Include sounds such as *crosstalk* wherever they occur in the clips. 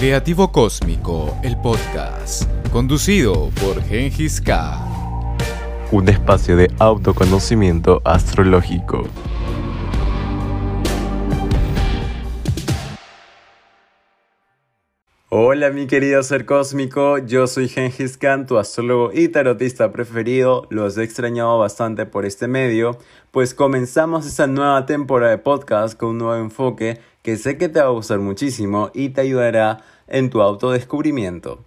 Creativo Cósmico, el podcast, conducido por Gengis K. Un espacio de autoconocimiento astrológico. Hola mi querido ser cósmico, yo soy Gengis Khan, tu astrólogo y tarotista preferido. Los he extrañado bastante por este medio, pues comenzamos esta nueva temporada de podcast con un nuevo enfoque que sé que te va a gustar muchísimo y te ayudará en tu autodescubrimiento.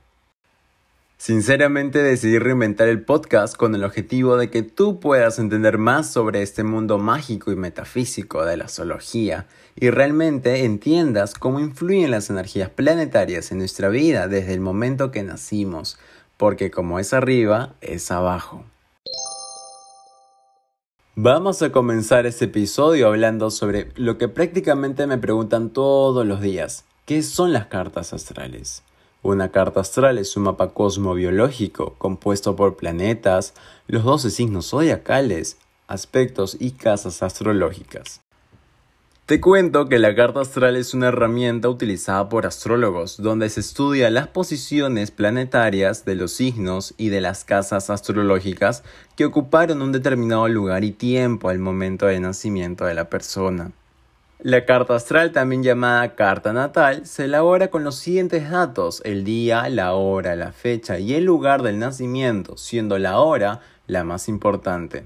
Sinceramente decidí reinventar el podcast con el objetivo de que tú puedas entender más sobre este mundo mágico y metafísico de la zoología y realmente entiendas cómo influyen las energías planetarias en nuestra vida desde el momento que nacimos, porque como es arriba, es abajo. Vamos a comenzar este episodio hablando sobre lo que prácticamente me preguntan todos los días. ¿Qué son las cartas astrales? Una carta astral es un mapa cosmobiológico compuesto por planetas, los 12 signos zodiacales, aspectos y casas astrológicas. Te cuento que la carta astral es una herramienta utilizada por astrólogos donde se estudia las posiciones planetarias de los signos y de las casas astrológicas que ocuparon un determinado lugar y tiempo al momento del nacimiento de la persona. La carta astral, también llamada carta natal, se elabora con los siguientes datos, el día, la hora, la fecha y el lugar del nacimiento, siendo la hora la más importante.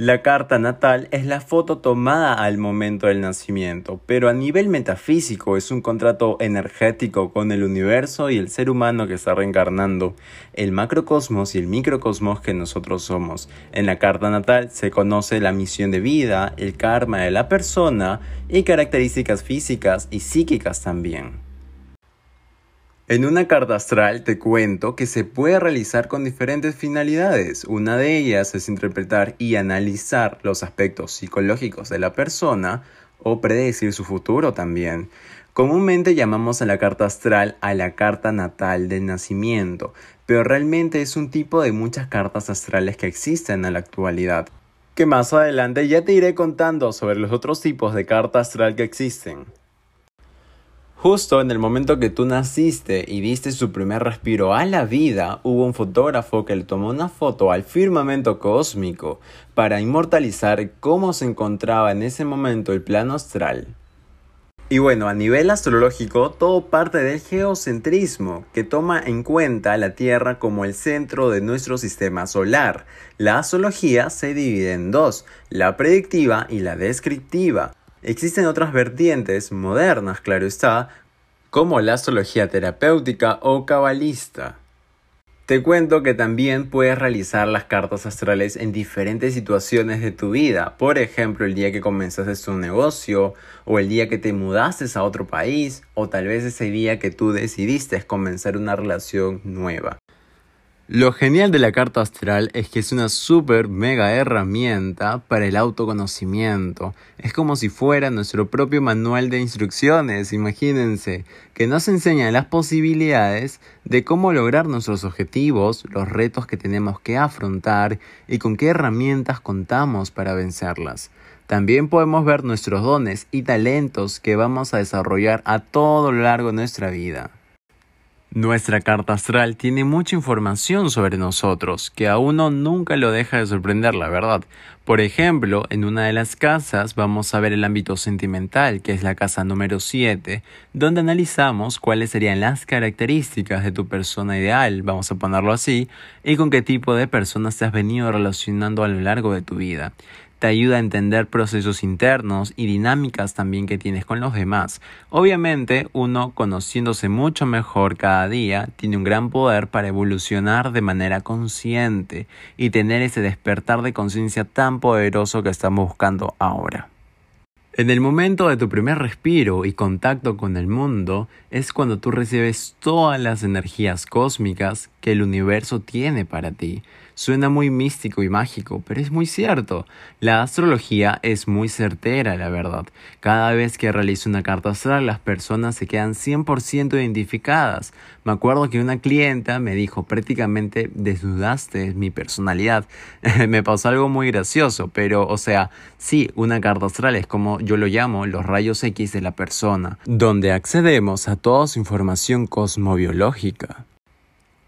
La carta natal es la foto tomada al momento del nacimiento, pero a nivel metafísico es un contrato energético con el universo y el ser humano que está reencarnando, el macrocosmos y el microcosmos que nosotros somos. En la carta natal se conoce la misión de vida, el karma de la persona y características físicas y psíquicas también. En una carta astral te cuento que se puede realizar con diferentes finalidades. Una de ellas es interpretar y analizar los aspectos psicológicos de la persona o predecir su futuro también. Comúnmente llamamos a la carta astral a la carta natal del nacimiento, pero realmente es un tipo de muchas cartas astrales que existen en la actualidad. Que más adelante ya te iré contando sobre los otros tipos de carta astral que existen. Justo en el momento que tú naciste y diste su primer respiro a la vida, hubo un fotógrafo que le tomó una foto al firmamento cósmico para inmortalizar cómo se encontraba en ese momento el plano astral. Y bueno, a nivel astrológico, todo parte del geocentrismo, que toma en cuenta la Tierra como el centro de nuestro sistema solar. La astrología se divide en dos, la predictiva y la descriptiva. Existen otras vertientes modernas, claro está, como la astrología terapéutica o cabalista. Te cuento que también puedes realizar las cartas astrales en diferentes situaciones de tu vida, por ejemplo el día que comenzaste un negocio, o el día que te mudaste a otro país, o tal vez ese día que tú decidiste comenzar una relación nueva. Lo genial de la carta astral es que es una super mega herramienta para el autoconocimiento. Es como si fuera nuestro propio manual de instrucciones, imagínense, que nos enseña las posibilidades de cómo lograr nuestros objetivos, los retos que tenemos que afrontar y con qué herramientas contamos para vencerlas. También podemos ver nuestros dones y talentos que vamos a desarrollar a todo lo largo de nuestra vida. Nuestra carta astral tiene mucha información sobre nosotros, que a uno nunca lo deja de sorprender, la verdad. Por ejemplo, en una de las casas vamos a ver el ámbito sentimental, que es la casa número 7, donde analizamos cuáles serían las características de tu persona ideal, vamos a ponerlo así, y con qué tipo de personas te has venido relacionando a lo largo de tu vida te ayuda a entender procesos internos y dinámicas también que tienes con los demás. Obviamente, uno conociéndose mucho mejor cada día tiene un gran poder para evolucionar de manera consciente y tener ese despertar de conciencia tan poderoso que estamos buscando ahora. En el momento de tu primer respiro y contacto con el mundo es cuando tú recibes todas las energías cósmicas que el universo tiene para ti Suena muy místico y mágico, pero es muy cierto. La astrología es muy certera, la verdad. Cada vez que realizo una carta astral, las personas se quedan 100% identificadas. Me acuerdo que una clienta me dijo prácticamente desnudaste mi personalidad. *laughs* me pasó algo muy gracioso, pero o sea, sí, una carta astral es como yo lo llamo los rayos X de la persona, donde accedemos a toda su información cosmobiológica.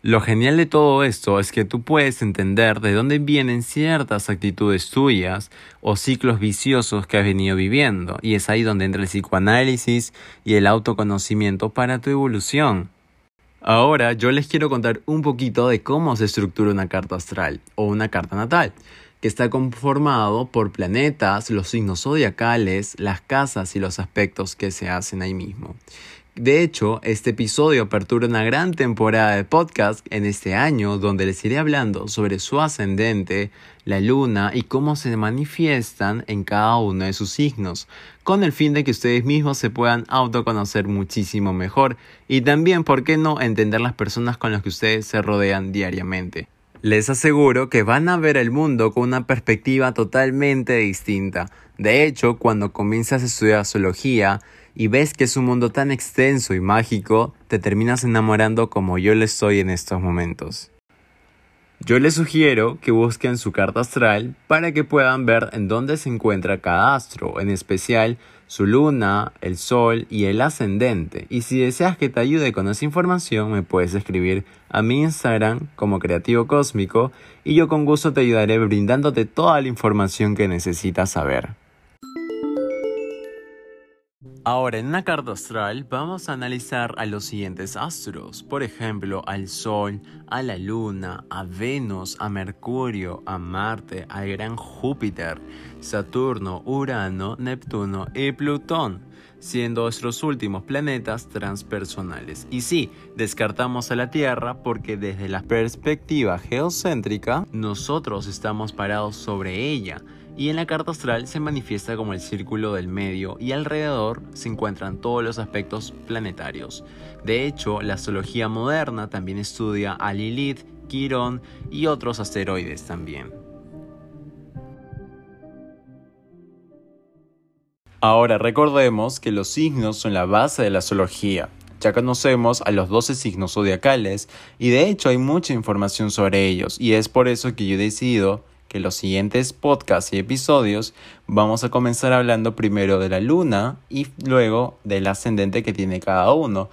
Lo genial de todo esto es que tú puedes entender de dónde vienen ciertas actitudes tuyas o ciclos viciosos que has venido viviendo, y es ahí donde entra el psicoanálisis y el autoconocimiento para tu evolución. Ahora yo les quiero contar un poquito de cómo se estructura una carta astral o una carta natal, que está conformado por planetas, los signos zodiacales, las casas y los aspectos que se hacen ahí mismo. De hecho, este episodio apertura una gran temporada de podcast en este año donde les iré hablando sobre su ascendente, la luna y cómo se manifiestan en cada uno de sus signos, con el fin de que ustedes mismos se puedan autoconocer muchísimo mejor y también, ¿por qué no?, entender las personas con las que ustedes se rodean diariamente. Les aseguro que van a ver el mundo con una perspectiva totalmente distinta. De hecho, cuando comienzas a estudiar astrología, y ves que es un mundo tan extenso y mágico, te terminas enamorando como yo le estoy en estos momentos. Yo les sugiero que busquen su carta astral para que puedan ver en dónde se encuentra cada astro, en especial su luna, el sol y el ascendente. Y si deseas que te ayude con esa información, me puedes escribir a mi Instagram como Creativo Cósmico y yo con gusto te ayudaré brindándote toda la información que necesitas saber. Ahora, en una carta astral vamos a analizar a los siguientes astros, por ejemplo, al Sol, a la Luna, a Venus, a Mercurio, a Marte, al gran Júpiter, Saturno, Urano, Neptuno y Plutón, siendo nuestros últimos planetas transpersonales. Y sí, descartamos a la Tierra porque desde la perspectiva geocéntrica, nosotros estamos parados sobre ella y en la carta astral se manifiesta como el círculo del medio y alrededor se encuentran todos los aspectos planetarios. De hecho, la astrología moderna también estudia a Lilith, Quirón y otros asteroides también. Ahora recordemos que los signos son la base de la astrología. Ya conocemos a los 12 signos zodiacales y de hecho hay mucha información sobre ellos y es por eso que yo he decidido que los siguientes podcasts y episodios vamos a comenzar hablando primero de la luna y luego del ascendente que tiene cada uno,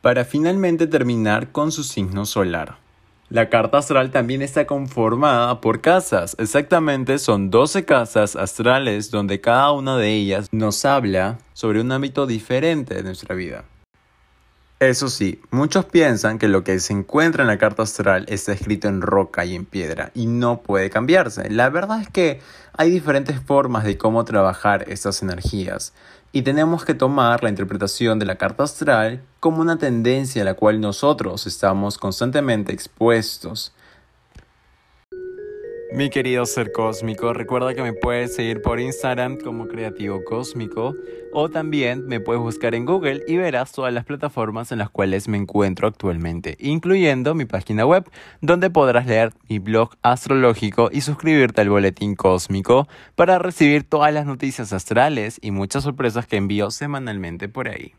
para finalmente terminar con su signo solar. La carta astral también está conformada por casas, exactamente son 12 casas astrales donde cada una de ellas nos habla sobre un ámbito diferente de nuestra vida. Eso sí, muchos piensan que lo que se encuentra en la carta astral está escrito en roca y en piedra y no puede cambiarse. La verdad es que hay diferentes formas de cómo trabajar estas energías y tenemos que tomar la interpretación de la carta astral como una tendencia a la cual nosotros estamos constantemente expuestos. Mi querido ser cósmico, recuerda que me puedes seguir por Instagram como Creativo Cósmico o también me puedes buscar en Google y verás todas las plataformas en las cuales me encuentro actualmente, incluyendo mi página web donde podrás leer mi blog astrológico y suscribirte al boletín cósmico para recibir todas las noticias astrales y muchas sorpresas que envío semanalmente por ahí.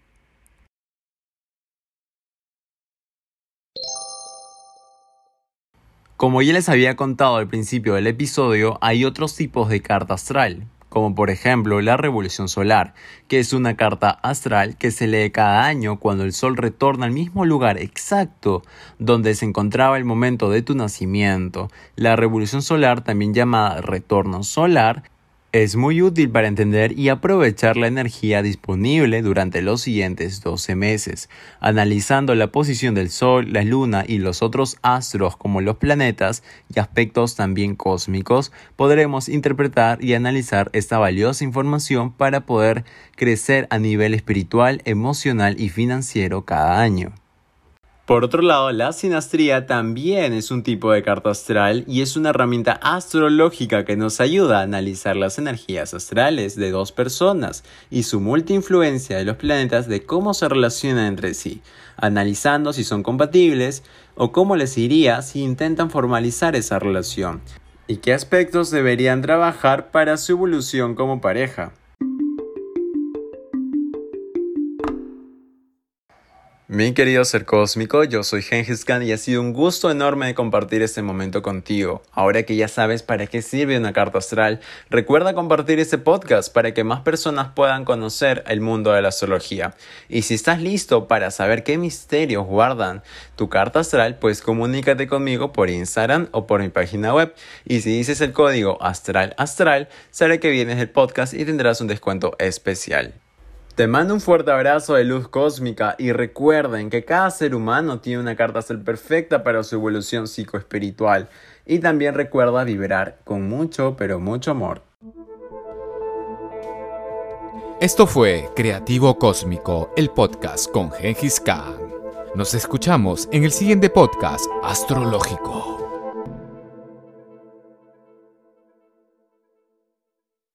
Como ya les había contado al principio del episodio, hay otros tipos de carta astral, como por ejemplo la revolución solar, que es una carta astral que se lee cada año cuando el Sol retorna al mismo lugar exacto donde se encontraba el momento de tu nacimiento. La revolución solar, también llamada retorno solar, es muy útil para entender y aprovechar la energía disponible durante los siguientes 12 meses, analizando la posición del Sol, la Luna y los otros astros como los planetas y aspectos también cósmicos, podremos interpretar y analizar esta valiosa información para poder crecer a nivel espiritual, emocional y financiero cada año. Por otro lado, la sinastría también es un tipo de carta astral y es una herramienta astrológica que nos ayuda a analizar las energías astrales de dos personas y su multiinfluencia de los planetas de cómo se relacionan entre sí, analizando si son compatibles o cómo les iría si intentan formalizar esa relación y qué aspectos deberían trabajar para su evolución como pareja. Mi querido ser cósmico, yo soy Gengis Khan y ha sido un gusto enorme compartir este momento contigo. Ahora que ya sabes para qué sirve una carta astral, recuerda compartir este podcast para que más personas puedan conocer el mundo de la astrología. Y si estás listo para saber qué misterios guardan tu carta astral, pues comunícate conmigo por Instagram o por mi página web. Y si dices el código astral astral, sabré que vienes del podcast y tendrás un descuento especial. Te mando un fuerte abrazo de luz cósmica y recuerden que cada ser humano tiene una carta ser perfecta para su evolución psicoespiritual y también recuerda vibrar con mucho pero mucho amor. Esto fue Creativo Cósmico, el podcast con Gengis Khan. Nos escuchamos en el siguiente podcast astrológico.